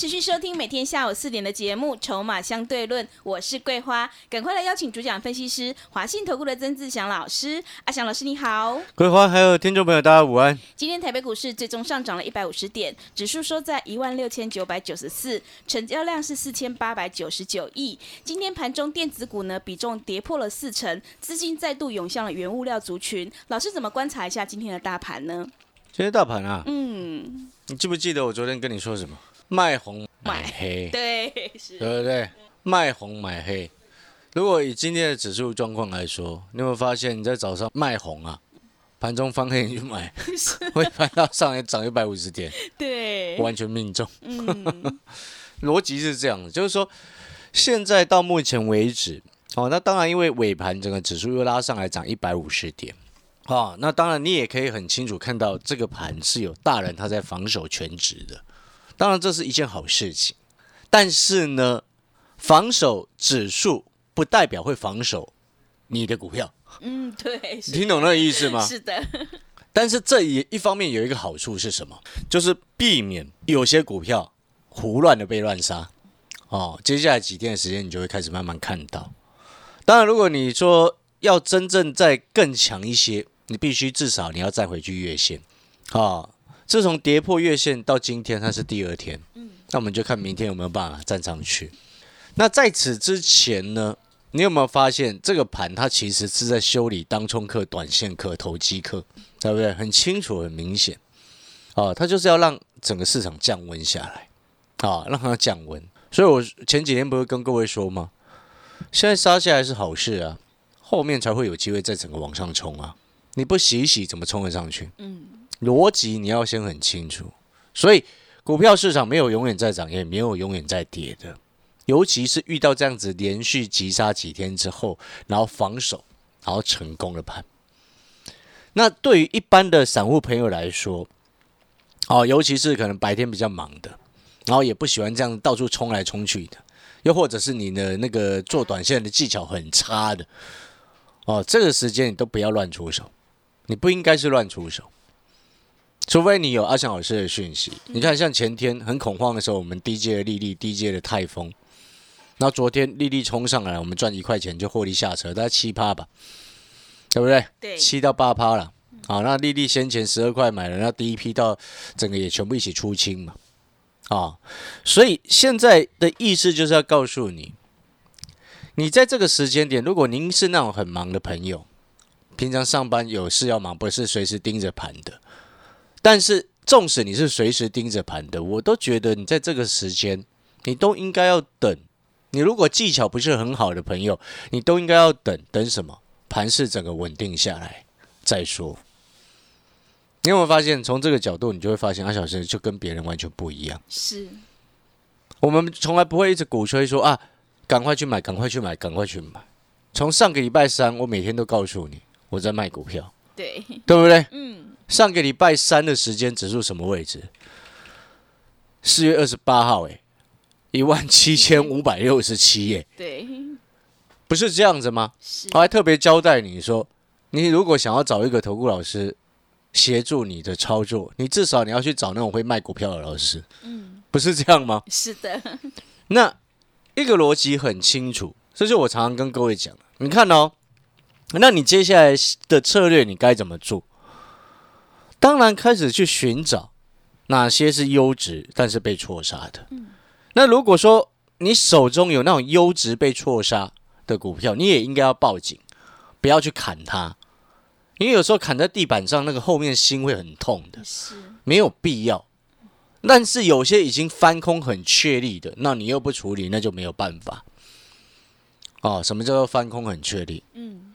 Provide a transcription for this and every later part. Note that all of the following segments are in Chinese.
持续收听每天下午四点的节目《筹码相对论》，我是桂花，赶快来邀请主讲分析师华信投顾的曾志祥老师。阿祥老师你好，桂花还有听众朋友大家午安。今天台北股市最终上涨了一百五十点，指数收在一万六千九百九十四，成交量是四千八百九十九亿。今天盘中电子股呢比重跌破了四成，资金再度涌向了原物料族群。老师怎么观察一下今天的大盘呢？今天大盘啊，嗯，你记不记得我昨天跟你说什么？卖红买黑，对，是，对不对？卖红买黑。如果以今天的指数状况来说，你有没有发现你在早上卖红啊，盘中翻黑你去买，会翻到上来涨一百五十点，对，完全命中。嗯，逻辑是这样的，就是说现在到目前为止，哦，那当然因为尾盘整个指数又拉上来涨一百五十点，哦，那当然你也可以很清楚看到这个盘是有大人他在防守全值的，当然这是一件好事情，但是呢，防守指数不代表会防守你的股票，嗯，对，你听懂那个意思吗？是的，但是这也一方面有一个好处是什么？就是避免有些股票胡乱的被乱杀。哦，接下来几天的时间，你就会开始慢慢看到。当然，如果你说要真正再更强一些，你必须至少你要再回去月线。啊、自从跌破月线到今天，它是第二天。嗯那我们就看明天有没有办法站上去。那在此之前呢，你有没有发现这个盘它其实是在修理当冲客、短线客、投机客，对不对？很清楚、很明显。啊，它就是要让整个市场降温下来，啊，让它降温。所以我前几天不是跟各位说吗？现在杀下来是好事啊，后面才会有机会再整个往上冲啊。你不洗一洗，怎么冲得上去？嗯，逻辑你要先很清楚。所以股票市场没有永远在涨，也没有永远在跌的。尤其是遇到这样子连续急杀几天之后，然后防守，然后成功的盘。那对于一般的散户朋友来说，哦，尤其是可能白天比较忙的，然后也不喜欢这样到处冲来冲去的，又或者是你的那个做短线的技巧很差的，哦，这个时间你都不要乱出手，你不应该是乱出手。除非你有阿翔老师的讯息，你看像前天很恐慌的时候，我们低阶的丽丽、低阶的泰丰，那昨天利率冲上来，我们赚一块钱就获利下车，大概七趴吧，对不对？对七到八趴了。好，那利率先前十二块买了，那第一批到整个也全部一起出清嘛。啊，所以现在的意思就是要告诉你，你在这个时间点，如果您是那种很忙的朋友，平常上班有事要忙，不是随时盯着盘的。但是，纵使你是随时盯着盘的，我都觉得你在这个时间，你都应该要等。你如果技巧不是很好的朋友，你都应该要等等什么？盘势整个稳定下来再说。你有没有发现，从这个角度，你就会发现阿小生就跟别人完全不一样。是，我们从来不会一直鼓吹说啊，赶快去买，赶快去买，赶快去买。从上个礼拜三，我每天都告诉你我在卖股票，对，对不对？嗯，上个礼拜三的时间，指数什么位置？四月二十八号，哎，一万七千五百六十七，耶，对，不是这样子吗？是，我还特别交代你说，你如果想要找一个投顾老师协助你的操作，你至少你要去找那种会卖股票的老师，嗯，不是这样吗？是的，那一个逻辑很清楚，这是我常常跟各位讲的。你看哦，那你接下来的策略你该怎么做？当然开始去寻找哪些是优质但是被错杀的。那如果说你手中有那种优质被错杀的股票，你也应该要报警，不要去砍它，因为有时候砍在地板上，那个后面心会很痛的。是，没有必要。但是有些已经翻空很确立的，那你又不处理，那就没有办法。哦，什么叫做翻空很确立？嗯，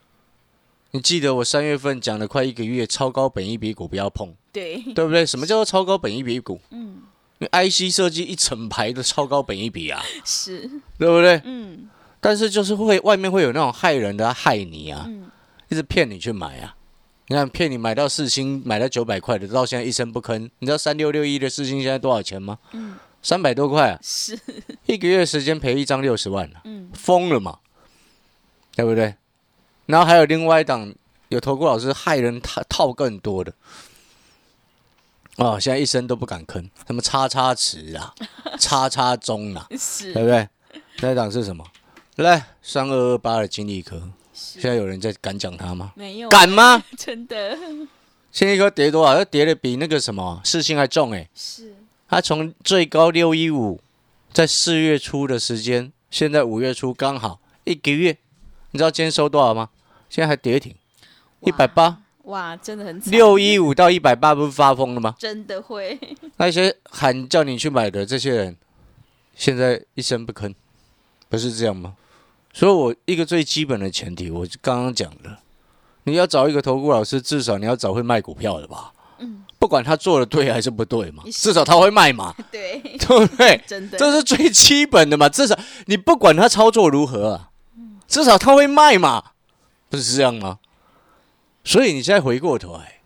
你记得我三月份讲了快一个月，超高本一比股不要碰，对，对不对？什么叫做超高本一比股？嗯，你 IC 设计一整排的超高本一比啊，是，对不对？嗯但是就是会外面会有那种害人的啊害你啊，嗯，一直骗你去买啊。你看骗你买到四星，买到九百块的，到现在一声不吭。你知道三六六一的四星现在多少钱吗？嗯三百多块啊，是，一个月时间赔一张六十万了、嗯疯了嘛，对不对？然后还有另外一档有投顾老师害人套套更多的，哦，现在一声都不敢吭，什么叉叉池啊，叉叉中啊，对，不对？那一档是什么？来，三二二八的金立科，现在有人在敢讲他吗？没有敢吗？真的金立科跌多少？它跌的比那个什么四星还重哎、是，它从最高六一五，在四月初的时间，现在五月初刚好一个月，你知道今天收多少吗？现在还跌停，一百八，哇，真的很惨，六一五到一百八，不是发疯了吗？真的会，那些喊叫你去买的这些人，现在一声不吭，不是这样吗？所以，我一个最基本的前提，我刚刚讲的，你要找一个投顾老师，至少你要找会卖股票的吧？嗯，不管他做的对还是不对嘛，至少他会卖嘛，对，对不对？真的，这是最基本的嘛，至少你不管他操作如何啊，至少他会卖嘛，不是这样吗？所以你现在回过头来，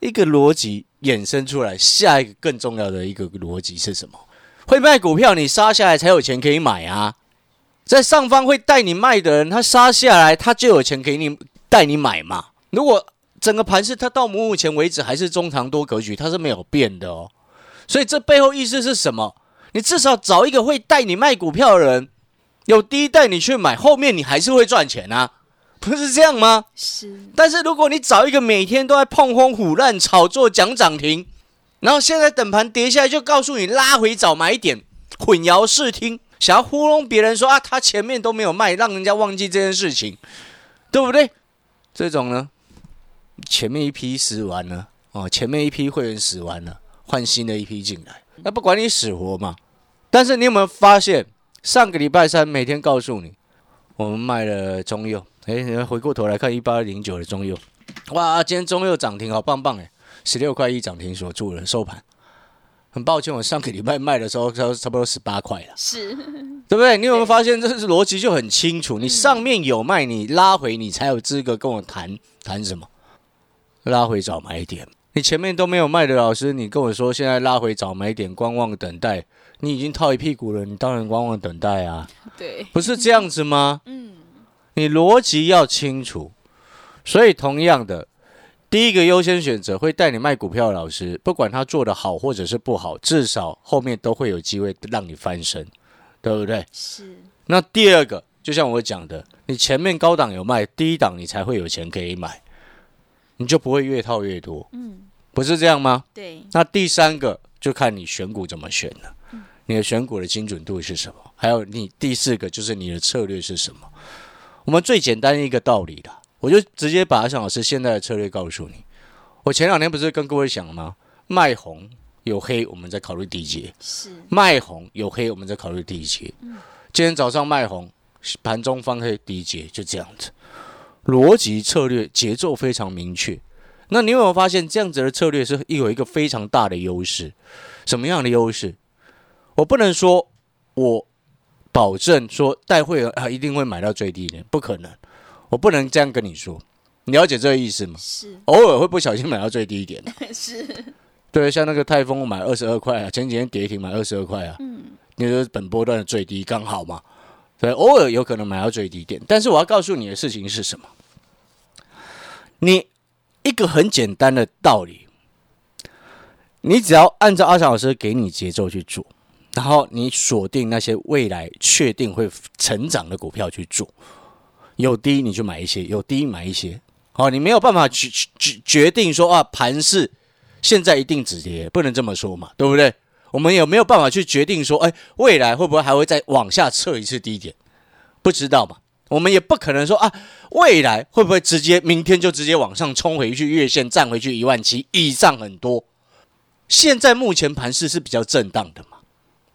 一个逻辑衍生出来，下一个更重要的一个逻辑是什么？会卖股票，你杀下来才有钱可以买啊。在上方会带你卖的人，他杀下来，他就有钱给你带你买嘛。如果整个盘是它到目前为止还是中长多格局，它是没有变的哦。所以这背后意思是什么？你至少找一个会带你卖股票的人，有低带你去买，后面你还是会赚钱啊，不是这样吗？是，但是如果你找一个每天都在碰风虎烂炒作讲涨停，然后现在等盘跌下来就告诉你拉回找买点，混淆视听，想要糊弄别人说啊他前面都没有卖，让人家忘记这件事情，对不对？这种呢，前面一批死完了哦，前面一批会员死完了，换新的一批进来，那不管你死活嘛。但是你有没有发现，上个礼拜三每天告诉你，我们卖了中佑，哎，你回过头来看一八零九的中佑，哇，今天中佑涨停，好棒棒哎，十六块一涨停锁住了收盘。很抱歉，我上个礼拜卖的时候，差差不多十八块了，是，对不对？你有没有发现这是逻辑就很清楚？你上面有卖，你拉回，你才有资格跟我谈谈什么？拉回找买点。你前面都没有卖的老师，你跟我说现在拉回找买点，观望等待，你已经套一屁股了，你当然观望等待啊，对，不是这样子吗？嗯，你逻辑要清楚。所以同样的，第一个优先选择会带你卖股票的老师，不管他做的好或者是不好，至少后面都会有机会让你翻身，对不对？是，那第二个，就像我讲的，你前面高档有卖，低档你才会有钱可以买，你就不会越套越多，嗯，不是这样吗？对，那第三个就看你选股怎么选了，你的选股的精准度是什么？还有你第四个就是你的策略是什么？我们最简单的一个道理啦，我就直接把阿翔老师现在的策略告诉你。我前两天不是跟各位讲了吗？卖红有黑，我们在考虑低阶；是，卖红有黑，我们在考虑低阶。今天早上卖红，盘中翻黑低阶，就这样子。逻辑策略节奏非常明确。那你有没有发现这样子的策略是有一个非常大的优势？什么样的优势？我不能说我保证说带会员啊一定会买到最低点，不可能，我不能这样跟你说。你了解这个意思吗？是，偶尔会不小心买到最低点，是，对，像那个泰丰我买二十二块啊，前几天跌停买二十二块啊，嗯，你说本波段的最低刚好嘛？对，偶尔有可能买到最低点，但是我要告诉你的事情是什么？你一个很简单的道理，你只要按照阿翔老师给你节奏去做，然后你锁定那些未来确定会成长的股票去做，有低你就买一些，有低买一些。好，你没有办法决决决定说啊，盘势现在一定止跌，不能这么说嘛，对不对？我们有没有办法去决定说，哎，未来会不会还会再往下测一次低点？不知道嘛。我们也不可能说啊，未来会不会直接明天就直接往上冲回去月线站回去一万七以上很多？现在目前盘势是比较震荡的嘛，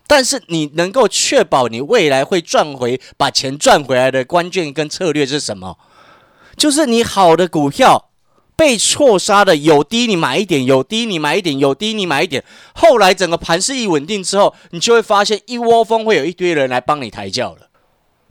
但是你能够确保你未来会赚回把钱赚回来的关键跟策略是什么？就是你好的股票被错杀的有低你买一点，有低你买一点，有低你买一点。后来整个盘势一稳定之后，你就会发现一窝蜂会有一堆人来帮你抬轿了。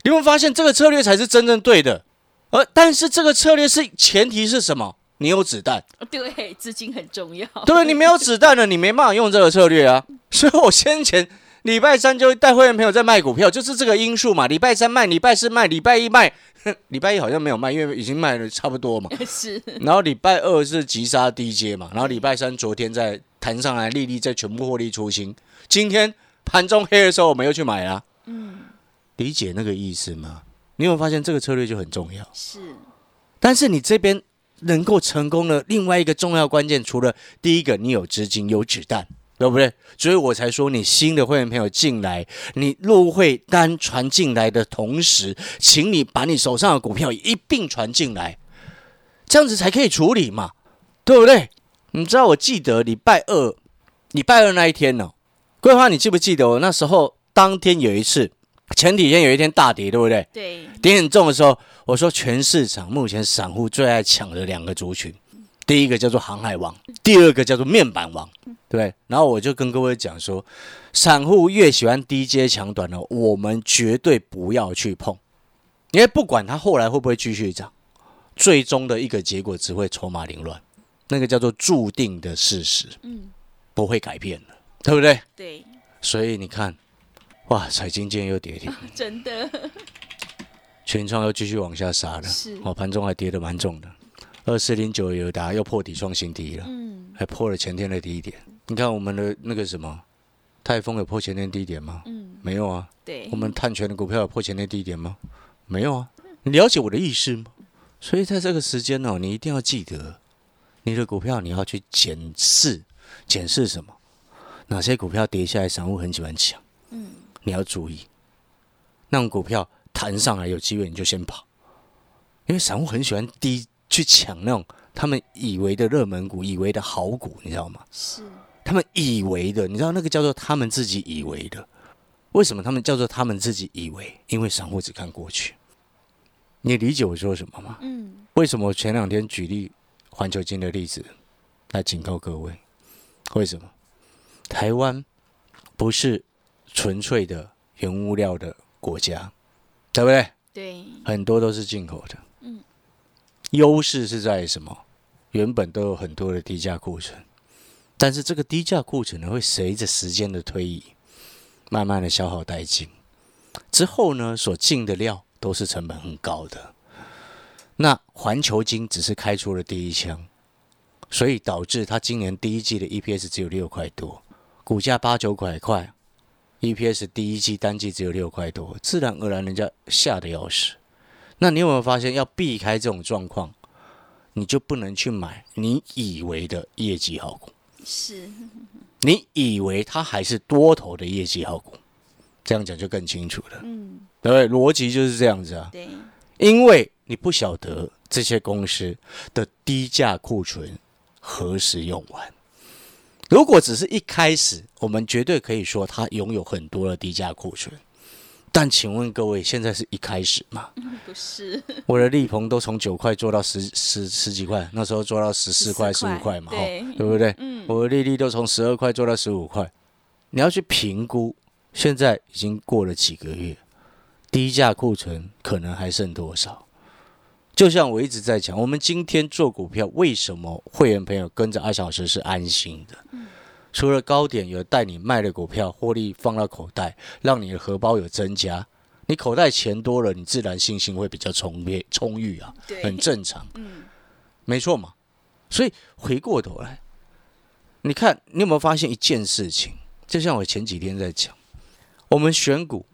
你会发现这个策略才是真正对的，而但是这个策略是前提是什么？你有子弹，对，资金很重要。对？你没有子弹了，你没办法用这个策略啊。所以我先前礼拜三就带会员朋友在卖股票，就是这个因素嘛。礼拜三卖，礼拜四卖，礼拜一卖，礼拜一好像没有卖，因为已经卖了差不多嘛。是，然后礼拜二是急杀低阶嘛，然后礼拜三昨天再弹上来，利率再全部获利出清。今天盘中黑的时候，我们又去买了。嗯，理解那个意思吗？你有没有发现这个策略就很重要？是，但是你这边能够成功的另外一个重要关键，除了第一个你有资金有子弹，对不对？所以我才说你新的会员朋友进来，你入会单传进来的同时，请你把你手上的股票一并传进来，这样子才可以处理嘛，对不对？你知道我记得礼拜二，礼拜二那一天呢、桂花，你记不记得我那时候当天有一次，前几天有一天大跌，对不对？对，跌很重的时候，我说全市场目前散户最爱抢的两个族群，第一个叫做航海王，第二个叫做面板王，对不对？然后我就跟各位讲说，散户越喜欢低阶强短的，我们绝对不要去碰，因为不管它后来会不会继续涨，最终的一个结果只会筹码凌乱，那个叫做注定的事实，嗯，不会改变的，对不对？对，所以你看，哇，彩金今天又跌停。真的。全创又继续往下杀了，是。哦，盘中还跌得蛮重的，二四零九友达又破底创新低了，嗯还破了前天的低点。你看我们的那个什么，泰丰有破前天低点吗？嗯，没有啊。对，我们碳权的股票有破前天低点吗？没有啊。你了解我的意思吗？所以在这个时间哦，你一定要记得，你的股票你要去检视，检视什么？哪些股票跌下来，散户很喜欢抢，嗯，你要注意，那种股票弹上来有机会你就先跑，因为散户很喜欢低去抢那种他们以为的热门股，以为的好股，你知道吗？是，他们以为的，你知道那个叫做他们自己以为的。为什么他们叫做他们自己以为？因为散户只看过去。你理解我说什么吗？嗯，为什么我前两天举例环球金的例子来警告各位？为什么？台湾不是纯粹的原物料的国家，对不对？对，很多都是进口的。优势是在什么？原本都有很多的低价库存，但是这个低价库存呢，会随着时间的推移，慢慢的消耗殆尽。之后呢，所进的料都是成本很高的。那环球金只是开出了第一枪，所以导致它今年第一季的 EPS 只有六块多，股价八九块块，EPS 第一季单季只有六块多，自然而然人家吓得要死。那你有没有发现，要避开这种状况，你就不能去买你以为的业绩好股，是，你以为它还是多头的业绩好股，这样讲就更清楚了，嗯，对不对？逻辑就是这样子啊，对，因为你不晓得这些公司的低价库存何时用完。如果只是一开始，我们绝对可以说它拥有很多的低价库存。但请问各位，现在是一开始吗？不是，我的力鹏都从九块做到十十十几块，那时候做到十四块、十五块嘛，吼对对不对？嗯，我的利率都从十二块做到十五块，你要去评估，现在已经过了几个月，低价库存可能还剩多少？就像我一直在讲，我们今天做股票，为什么会员朋友跟着阿小时是安心的？除了高点有带你卖的股票获利放到口袋，让你的荷包有增加，你口袋钱多了，你自然信心会比较充沛充裕啊，很正常。嗯，没错嘛。所以回过头来，你看你有没有发现一件事情？就像我前几天在讲，我们选股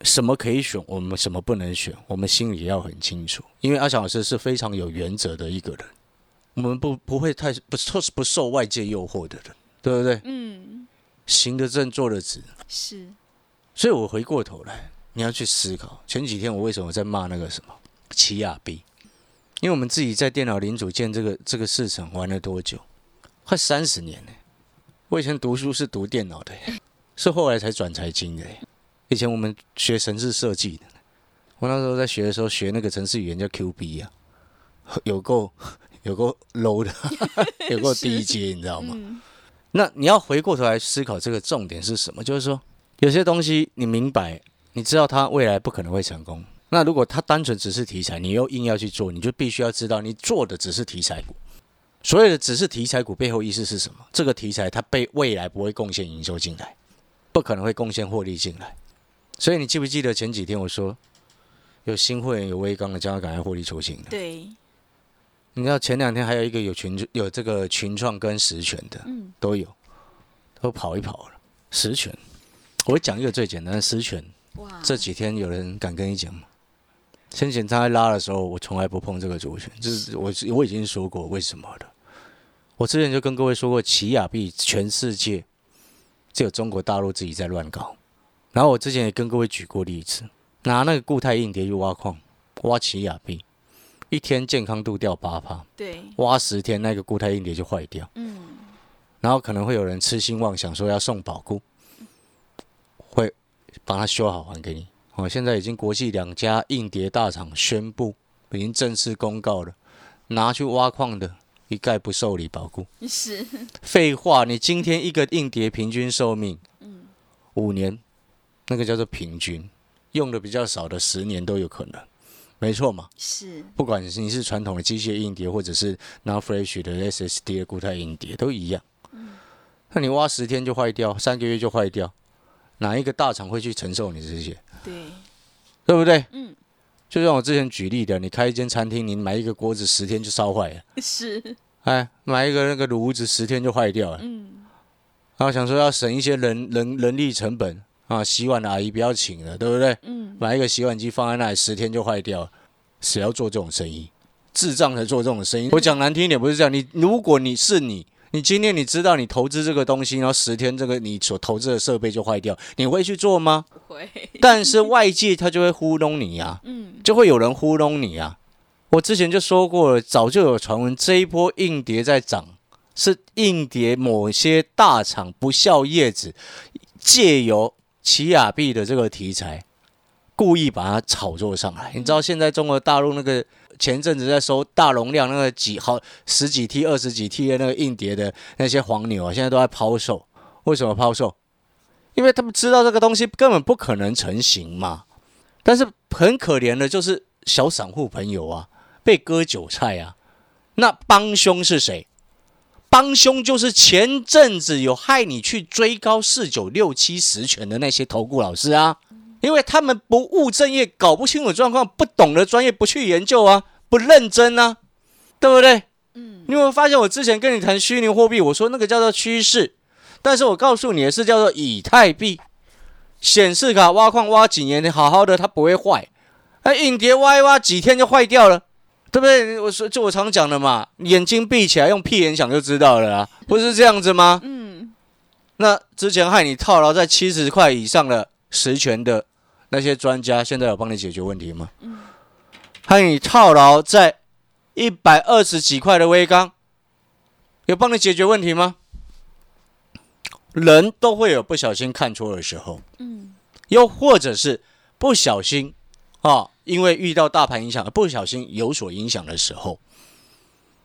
什么可以选，我们什么不能选，我们心里要很清楚。因为阿强老师是非常有原则的一个人，我们不不会太不受不受外界诱惑的人，对不对？嗯，行得正，坐得直。是，所以我回过头来，你要去思考，前几天我为什么在骂那个什么奇亚币？因为我们自己在电脑零组件这个这个市场玩了多久？快三十年了。我以前读书是读电脑的，是后来才转财经的。以前我们学城市设计的，我那时候在学的时候学那个城市语言叫 QB 啊，有够有够 low 的，有够低阶，你知道吗？嗯，那你要回过头来思考这个重点是什么？就是说，有些东西你明白，你知道它未来不可能会成功。那如果它单纯只是题材，你又硬要去做，你就必须要知道，你做的只是题材股。所谓的只是题材股背后意思是什么？这个题材它被未来不会贡献营收进来，不可能会贡献获利进来。所以你记不记得前几天我说，有新会员有微刚的，将要赶快获利出清的。对，你知道前两天还有一个有群有这个群创跟实权的，嗯，都有，都跑一跑了。实权，我讲一个最简单的实权，哇，这几天有人敢跟你讲吗？先前他在拉的时候，我从来不碰这个主权，就是我我已经说过为什么了。我之前就跟各位说过，奇亚币全世界只有中国大陆自己在乱搞。然后我之前也跟各位举过例子，拿那个固态硬碟去挖矿，挖奇亚币，一天健康度掉八趴，对，挖十天那个固态硬碟就坏掉。嗯，然后可能会有人痴心妄想说要送保固，会把它修好还给你。哦，现在已经国际两家硬碟大厂宣布，已经正式公告了，拿去挖矿的一概不受理保固。是，废话，你今天一个硬碟平均寿命，嗯五年，那个叫做平均，用的比较少的十年都有可能，没错嘛。是，不管是你是传统的机械硬碟，或者是 non flash 的 SSD 的固态硬碟，都一样。嗯那你挖十天就坏掉，三个月就坏掉，哪一个大厂会去承受你这些？对，对不对？嗯，就像我之前举例的，你开一间餐厅，你买一个锅子十天就烧坏了，是，哎，买一个那个炉子十天就坏掉了。嗯，然后想说要省一些人人人力成本啊，洗碗的阿姨不要请了，对不对？嗯，买一个洗碗机放在那里，十天就坏掉了，谁要做这种生意？智障才做这种生意。我讲难听一点，不是这样。你如果你是你，你今天你知道你投资这个东西，然后十天这个你所投资的设备就坏掉，你会去做吗？不会，但是外界他就会糊弄你呀、嗯，就会有人糊弄你啊。我之前就说过了，早就有传闻，这一波硬碟在涨，是硬碟某些大厂不孝业子借由奇亚币的这个题材，故意把它炒作上来。你知道现在中国大陆那个前阵子在收大容量那个几好十几 T、二十几 T 的那个硬碟的那些黄牛啊，现在都在抛售。为什么抛售？因为他们知道这个东西根本不可能成型嘛。但是很可怜的就是小散户朋友啊，被割韭菜啊。那帮凶是谁？帮凶就是前阵子有害你去追高四九六七十权的那些投顾老师啊，因为他们不务正业，搞不清楚状况，不懂得专业，不去研究啊，不认真啊，对不对？嗯，你有没有发现我之前跟你谈虚拟货币，我说那个叫做趋势，但是我告诉你的是叫做以太币。显示卡挖矿挖几年，你好好的它不会坏，那硬碟挖一挖几天就坏掉了，对不对？我说就我常讲的嘛，眼睛闭起来用屁眼想就知道了啊，不是这样子吗？嗯，那之前害你套牢在七十块以上的实权的那些专家，现在有帮你解决问题吗？害你套牢在一百二十几块的微钢，有帮你解决问题吗？人都会有不小心看错的时候，嗯，又或者是不小心啊，因为遇到大盘影响而不小心有所影响的时候，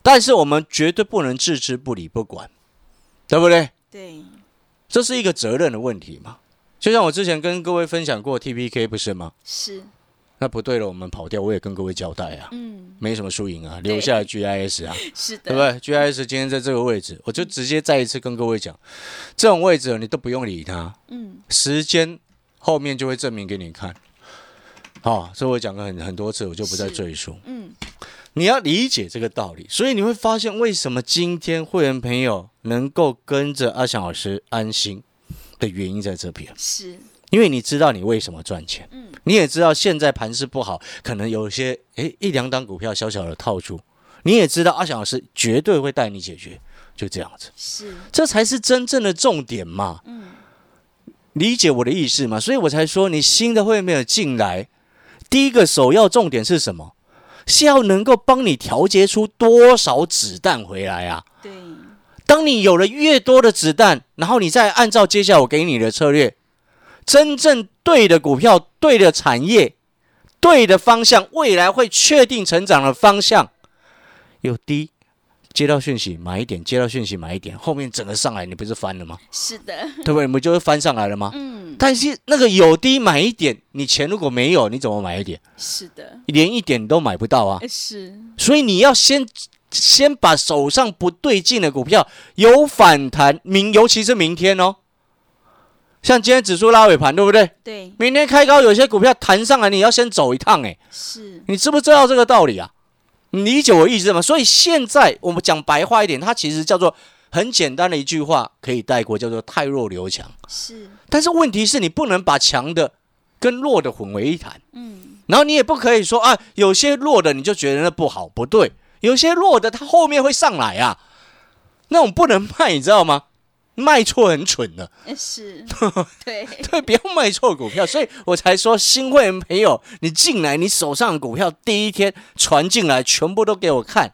但是我们绝对不能置之不理不管，对不对？对，这是一个责任的问题嘛。就像我之前跟各位分享过 TPK 不是吗？是，那不对了，我们跑掉，我也跟各位交代啊，嗯，没什么输赢啊，留下 GIS 啊，是的，对不对？GIS 今天在这个位置，我就直接再一次跟各位讲，这种位置你都不用理它，嗯，时间后面就会证明给你看。好、所以我讲过很很多次，我就不再赘述。嗯，你要理解这个道理，所以你会发现为什么今天会员朋友能够跟着阿翔老师安心的原因在这边，是，因为你知道你为什么赚钱，嗯，你也知道现在盘势不好，可能有些诶一两档股票小小的套住，你也知道阿翔老师绝对会带你解决，就这样子，是，这才是真正的重点嘛。嗯，理解我的意思嘛？所以我才说，你新的会员朋友进来，第一个首要重点是什么？是要能够帮你调节出多少子弹回来啊！对，当你有了越多的子弹，然后你再按照接下来我给你的策略，真正对的股票、对的产业、对的方向，未来会确定成长的方向，有低接到讯息买一点，接到讯息买一点，后面整个上来，你不是翻了吗？是的，对不对？你不就是翻上来了吗？嗯，但是那个有低买一点，你钱如果没有，你怎么买一点？是的，连一点都买不到啊！是，所以你要先先把手上不对劲的股票有反弹，明尤其是明天哦。像今天指数拉尾盘，对不对？对，明天开高，有些股票弹上来，你要先走一趟，哎，是，你知不知道这个道理啊？你理解我意思吗？所以现在我们讲白话一点，它其实叫做很简单的一句话，可以带过，叫做“太弱留强”。是，但是问题是你不能把强的跟弱的混为一谈，嗯，然后你也不可以说啊，有些弱的你就觉得那不好，不对，有些弱的它后面会上来啊，那种不能卖，你知道吗？卖错很蠢的，呃是，对，对，不要卖错股票，所以我才说新会员朋友，你进来，你手上的股票第一天传进来，全部都给我看，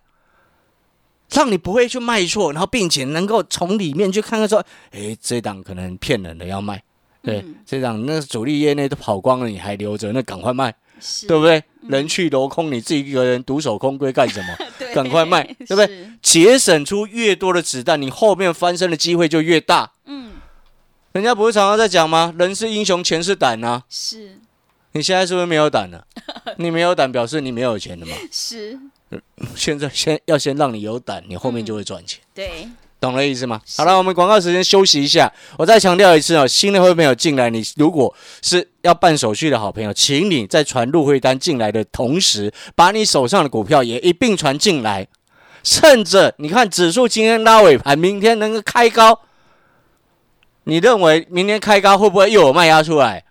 让你不会去卖错，然后并且能够从里面去看看说，诶，这档可能骗人的要卖，对，嗯。这档那主力业内都跑光了，你还留着，那赶快卖，对不对？人去楼空，你自己一个人独守空闺干什么？对？赶快卖 对不对？节省出越多的子弹，你后面翻身的机会就越大。嗯，人家不是常常在讲吗？人是英雄，钱是胆啊！是，你现在是不是没有胆了？你没有胆，表示你没有钱了嘛？是，现在先要先让你有胆，你后面就会赚钱，对，懂了意思吗？好了，我们广告时间休息一下。我再强调一次哦，新的会员朋友进来，你如果是要办手续的好朋友，请你在传入会单进来的同时，把你手上的股票也一并传进来，趁着你看指数今天拉尾盘，明天能够开高，你认为明天开高会不会又有卖压出来？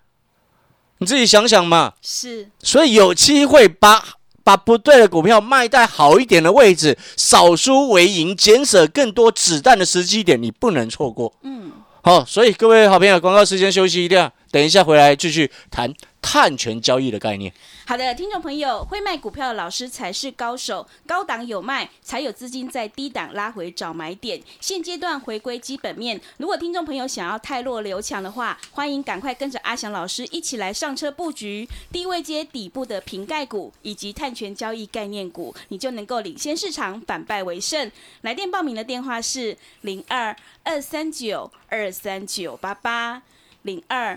你自己想想嘛。是，所以有机会把把不对的股票卖在好一点的位置，少输为赢，减少更多子弹的时机点，你不能错过。嗯，好，所以各位好朋友，广告时间休息一下，等一下回来继续谈碳权交易的概念。好的，听众朋友，会卖股票的老师才是高手，高档有卖，才有资金在低档拉回找买点。现阶段回归基本面，如果听众朋友想要太弱留强的话，欢迎赶快跟着阿翔老师一起来上车布局低位接底部的瓶盖股以及碳权交易概念股，你就能够领先市场，反败为胜。来电报名的电话是零二二三九二三九八八零二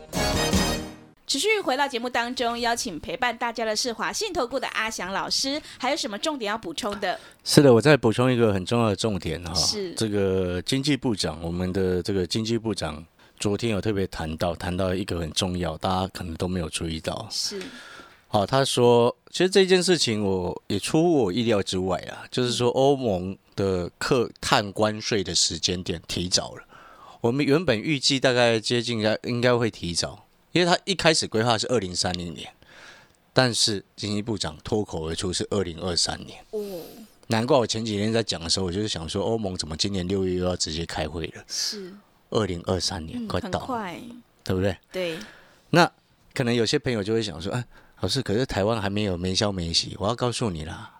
持续回到节目当中，邀请陪伴大家的是华信投顾的阿翔老师，还有什么重点要补充的？是的，我再补充一个很重要的重点哈，是。这个经济部长，我们的这个经济部长昨天有特别谈到，谈到一个很重要，大家可能都没有注意到。是。好，他说，其实这件事情我也出乎我意料之外啊，就是说欧盟的课碳关税的时间点提早了，我们原本预计大概接近应该应该会提早，因为他一开始规划是二零三零年，但是经济部长脱口而出是二零二三年，哦，难怪我前几天在讲的时候，我就是想说欧盟怎么今年六月又要直接开会了，是，二零二三年嗯，快到了，快，对不对？对，那可能有些朋友就会想说，哎，老师，可是台湾还没有没消没息。我要告诉你啦，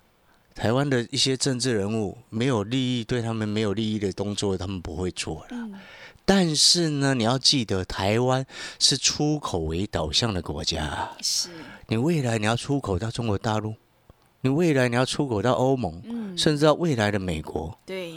台湾的一些政治人物没有利益，对他们没有利益的动作，他们不会做了。嗯，但是呢，你要记得，台湾是出口为导向的国家，是，你未来你要出口到中国大陆，你未来你要出口到欧盟，嗯，甚至到未来的美国，对，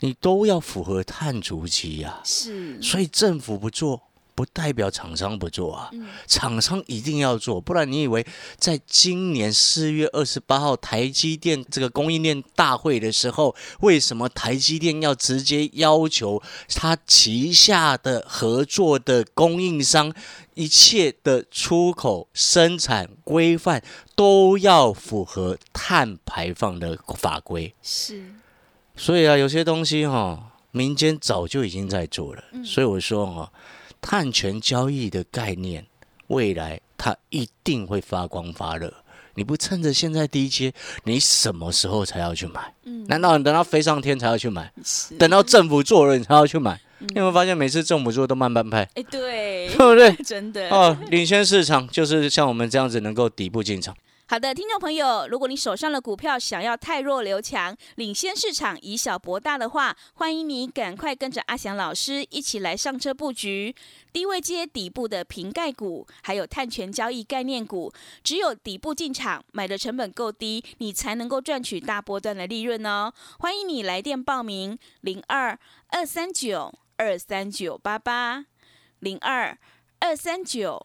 你都要符合碳足迹呀。是，所以政府不做，不代表厂商不做啊。嗯厂商一定要做，不然你以为在今年四月二十八号台积电这个供应链大会的时候，为什么台积电要直接要求他旗下的合作的供应商一切的出口生产规范都要符合碳排放的法规？是，所以啊，有些东西哈、民间早就已经在做了。所以我说哦，碳权交易的概念，未来它一定会发光发热。你不趁着现在低阶，你什么时候才要去买？难道你等到飞上天才要去买？等到政府做了你才要去买？你有没有发现每次政府做都慢半拍，哎，对对，不对？真的哦，领先市场就是像我们这样子能够底部进场。好的，听众朋友，如果你手上的股票想要太弱留强，领先市场以小博大的话，欢迎你赶快跟着阿翔老师一起来上车布局低位接底部的瓶盖股，还有碳权交易概念股。只有底部进场，买的成本够低，你才能够赚取大波段的利润哦。欢迎你来电报名零二二三九二三九八八零二二三九。